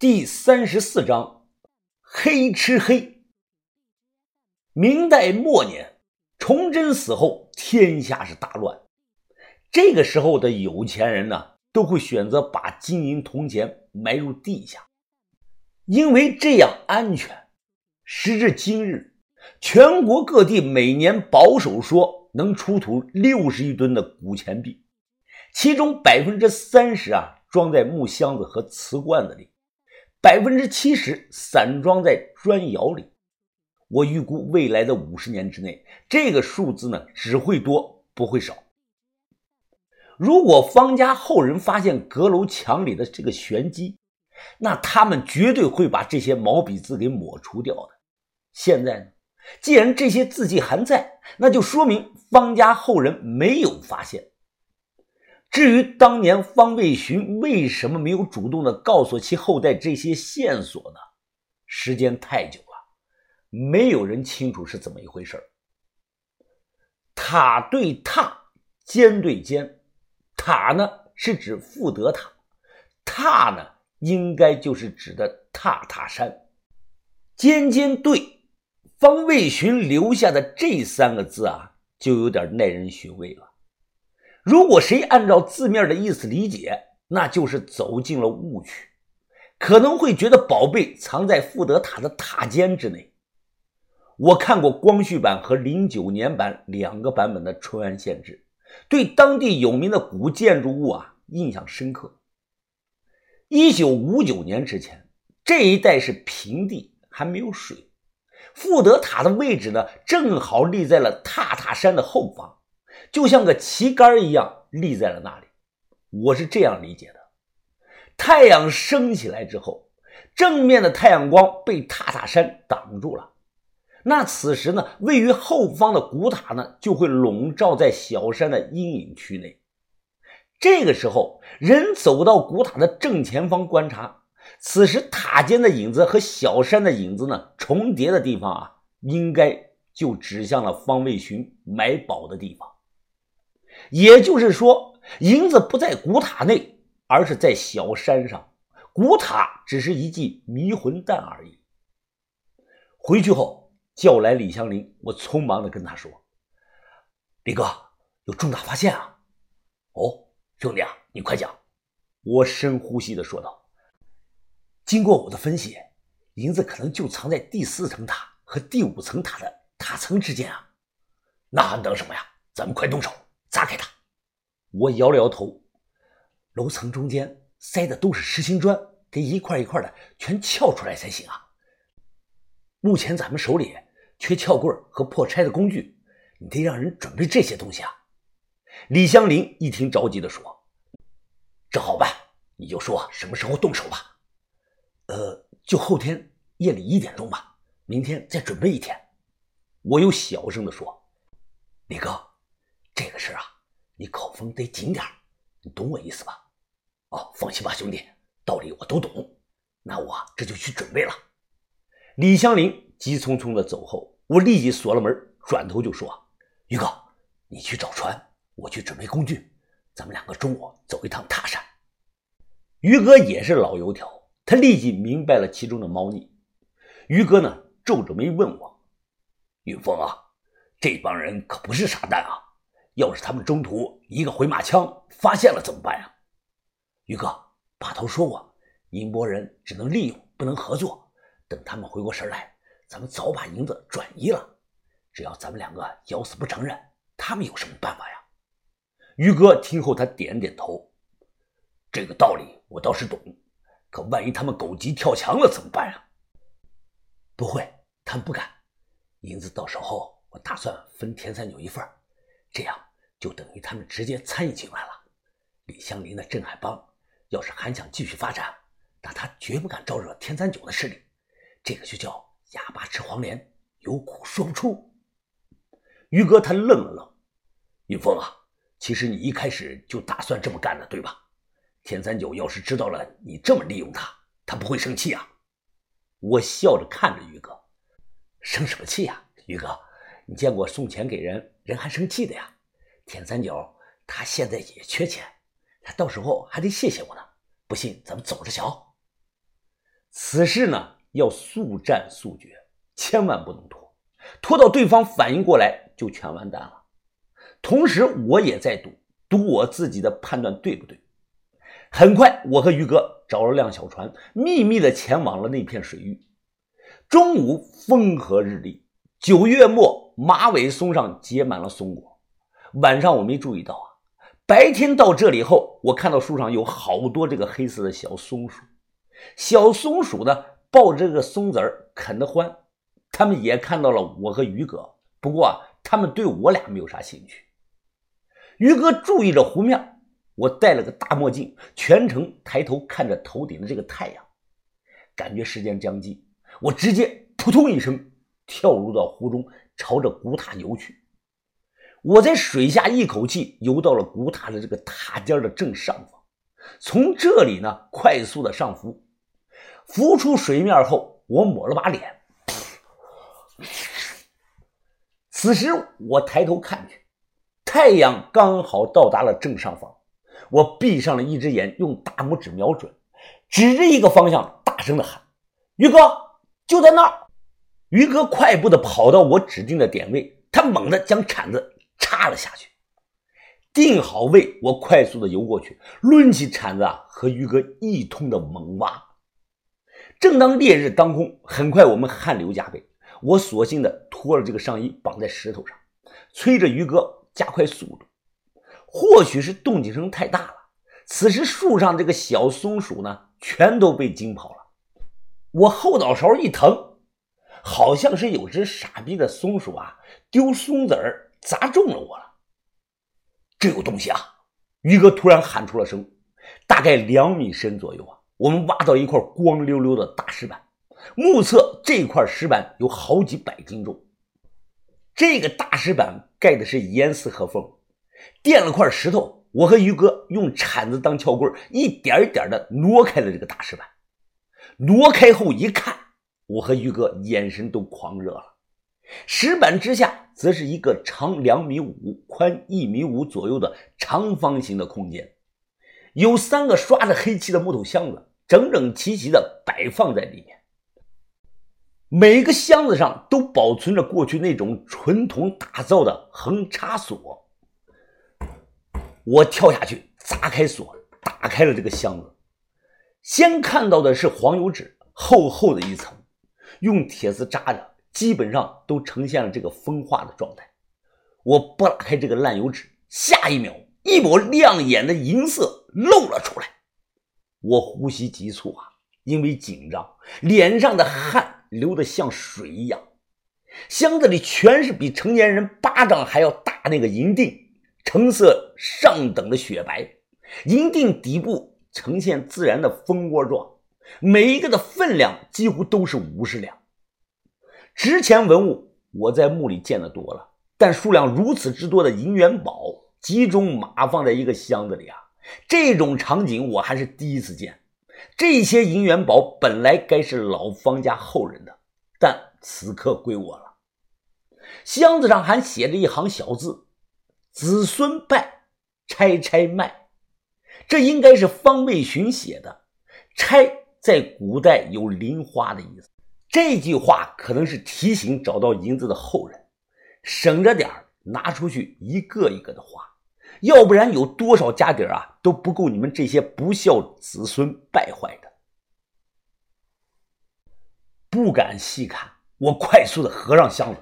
第三十四章，黑吃黑。明代末年，崇祯死后，天下是大乱。这个时候的有钱人呢，都会选择把金银铜钱埋入地下，因为这样安全。时至今日，全国各地每年保守说能出土六十亿吨的古钱币，其中百分之三十啊。装在木箱子和瓷罐子里，百分之七十散装在砖窑里。我预估未来的五十年之内，这个数字呢只会多不会少。如果方家后人发现阁楼墙里的这个玄机，那他们绝对会把这些毛笔字给抹除掉的。现在呢，既然这些字迹还在，那就说明方家后人没有发现。至于当年方卫寻为什么没有主动的告诉其后代这些线索呢？时间太久了，没有人清楚是怎么一回事塔对塔，尖对尖，塔呢是指富德塔，塔呢应该就是指的塔塔山，尖尖对，方卫寻留下的这三个字啊，就有点耐人寻味了。如果谁按照字面的意思理解，那就是走进了误区，可能会觉得宝贝藏在富德塔的塔尖之内。我看过光绪版和零九年版两个版本的《淳安县志》，对当地有名的古建筑物啊印象深刻。一九五九年之前，这一带是平地，还没有水。富德塔的位置呢，正好立在了塔塔山的后方。就像个旗杆一样立在了那里，我是这样理解的：太阳升起来之后，正面的太阳光被塔塔山挡住了，那此时呢，位于后方的古塔呢就会笼罩在小山的阴影区内。这个时候，人走到古塔的正前方观察，此时塔尖的影子和小山的影子呢重叠的地方啊，应该就指向了方位寻埋宝的地方。也就是说，银子不在古塔内，而是在小山上。古塔只是一记迷魂弹而已。回去后叫来李香林，我匆忙的跟他说：“李哥，有重大发现啊！”“哦，兄弟啊，你快讲。”我深呼吸的说道：“经过我的分析，银子可能就藏在第四层塔和第五层塔的塔层之间啊！那还等什么呀？咱们快动手！”砸开它！我摇了摇头，楼层中间塞的都是实心砖，得一块一块的全撬出来才行啊。目前咱们手里缺撬棍和破拆的工具，你得让人准备这些东西啊。李香林一听着急的说：“这好办，你就说什么时候动手吧。呃，就后天夜里一点钟吧，明天再准备一天。”我又小声的说：“李哥。”这个事啊，你口风得紧点你懂我意思吧？哦，放心吧，兄弟，道理我都懂。那我这就去准备了。李香林急匆匆的走后，我立即锁了门，转头就说：“于哥，你去找船，我去准备工具，咱们两个中午走一趟塔山。”于哥也是老油条，他立即明白了其中的猫腻。于哥呢，皱着眉问我：“云峰啊，这帮人可不是傻蛋啊！”要是他们中途一个回马枪发现了怎么办呀？于哥，把头说过，宁波人只能利用，不能合作。等他们回过神来，咱们早把银子转移了。只要咱们两个咬死不承认，他们有什么办法呀？于哥听后，他点点头。这个道理我倒是懂，可万一他们狗急跳墙了怎么办呀？不会，他们不敢。银子到手后，我打算分田三九一份这样。就等于他们直接参与进来了。李香林的镇海帮要是还想继续发展，那他绝不敢招惹天三九的势力。这个就叫哑巴吃黄连，有苦说不出。于哥他愣了愣，云峰啊，其实你一开始就打算这么干的，对吧？天三九要是知道了你这么利用他，他不会生气啊？我笑着看着于哥，生什么气呀？于哥，你见过送钱给人，人还生气的呀？田三九他现在也缺钱，他到时候还得谢谢我呢。不信，咱们走着瞧。此事呢要速战速决，千万不能拖，拖到对方反应过来就全完蛋了。同时，我也在赌，赌我自己的判断对不对。很快，我和于哥找了辆小船，秘密的前往了那片水域。中午风和日丽，九月末马尾松上结满了松果。晚上我没注意到啊，白天到这里后，我看到树上有好多这个黑色的小松鼠。小松鼠呢，抱着这个松子儿啃得欢。他们也看到了我和于哥，不过啊，他们对我俩没有啥兴趣。于哥注意着湖面。我戴了个大墨镜，全程抬头看着头顶的这个太阳，感觉时间将近，我直接扑通一声跳入到湖中，朝着古塔游去。我在水下一口气游到了古塔的这个塔尖的正上方，从这里呢快速的上浮，浮出水面后，我抹了把脸。此时我抬头看去，太阳刚好到达了正上方。我闭上了一只眼，用大拇指瞄准，指着一个方向，大声的喊：“于哥，就在那儿！”于哥快步的跑到我指定的点位，他猛地将铲子插了下去。定好位，我快速的游过去，抡起铲子啊，和于哥一通的猛挖。正当烈日当空，很快我们汗流浃背，我索性的脱了这个上衣，绑在石头上，催着于哥加快速度。或许是动静声太大了，此时树上这个小松鼠呢，全都被惊跑了。我后脑勺一疼，好像是有只傻逼的松鼠啊，丢松子儿砸中了我了。这有东西啊！于哥突然喊出了声，大概两米深左右啊，我们挖到一块光溜溜的大石板，目测这块石板有好几百斤重。这个大石板盖的是严丝合缝。垫了块石头，我和于哥用铲子当撬棍，一点一点的挪开了这个大石板。挪开后一看，我和于哥眼神都狂热了。石板之下，则是一个长两米五、宽一米五左右的长方形的空间，有三个刷着黑漆的木头箱子，整整齐齐的摆放在里面。每个箱子上都保存着过去那种纯铜打造的横插锁。我跳下去，砸开锁，打开了这个箱子。先看到的是黄油纸，厚厚的一层，用铁丝扎着，基本上都呈现了这个风化的状态。我拨拉开这个烂油纸，下一秒，一抹亮眼的银色露了出来。我呼吸急促啊，因为紧张，脸上的汗流得像水一样。箱子里全是比成年人巴掌还要大那个银锭。成色上等的雪白，银锭底部呈现自然的蜂窝状，每一个的分量几乎都是五十两。值钱文物我在墓里见的多了，但数量如此之多的银元宝集中码放在一个箱子里啊，这种场景我还是第一次见。这些银元宝本来该是老方家后人的，但此刻归我了。箱子上还写着一行小字。子孙败，拆拆卖，这应该是方卫寻写的。拆在古代有零花的意思，这句话可能是提醒找到银子的后人，省着点拿出去一个一个的花，要不然有多少家底啊都不够你们这些不孝子孙败坏的。不敢细看，我快速的合上箱子，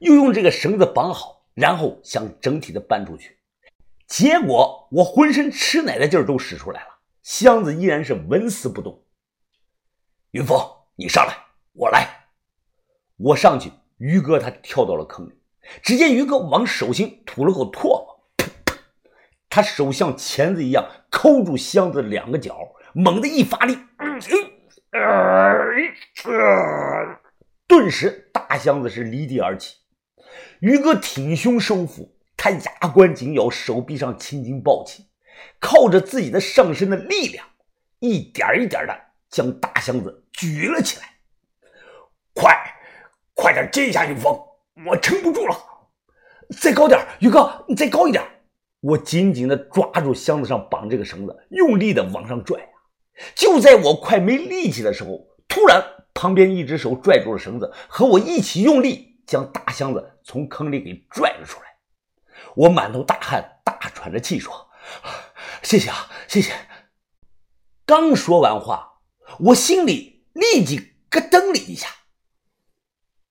又用这个绳子绑好。然后想整体的搬出去，结果我浑身吃奶的劲儿都使出来了，箱子依然是纹丝不动。云峰，你上来，我来。我上去，于哥他跳到了坑里，只见于哥往手心吐了口唾沫，他手像钳子一样抠住箱子两个角，猛地一发力，顿时大箱子是离地而起。于哥挺胸收腹，他牙关紧咬，手臂上青筋暴起，靠着自己的上身的力量，一点一点的将大箱子举了起来。快，快点接一下云峰，我撑不住了。再高点，宇哥，你再高一点。我紧紧的抓住箱子上绑这个绳子，用力的往上拽呀。就在我快没力气的时候，突然，旁边一只手拽住了绳子，和我一起用力将大箱子从坑里给拽了出来。我满头大汗，大喘着气说：“谢谢啊，谢谢。”刚说完话，我心里立即咯噔了一下。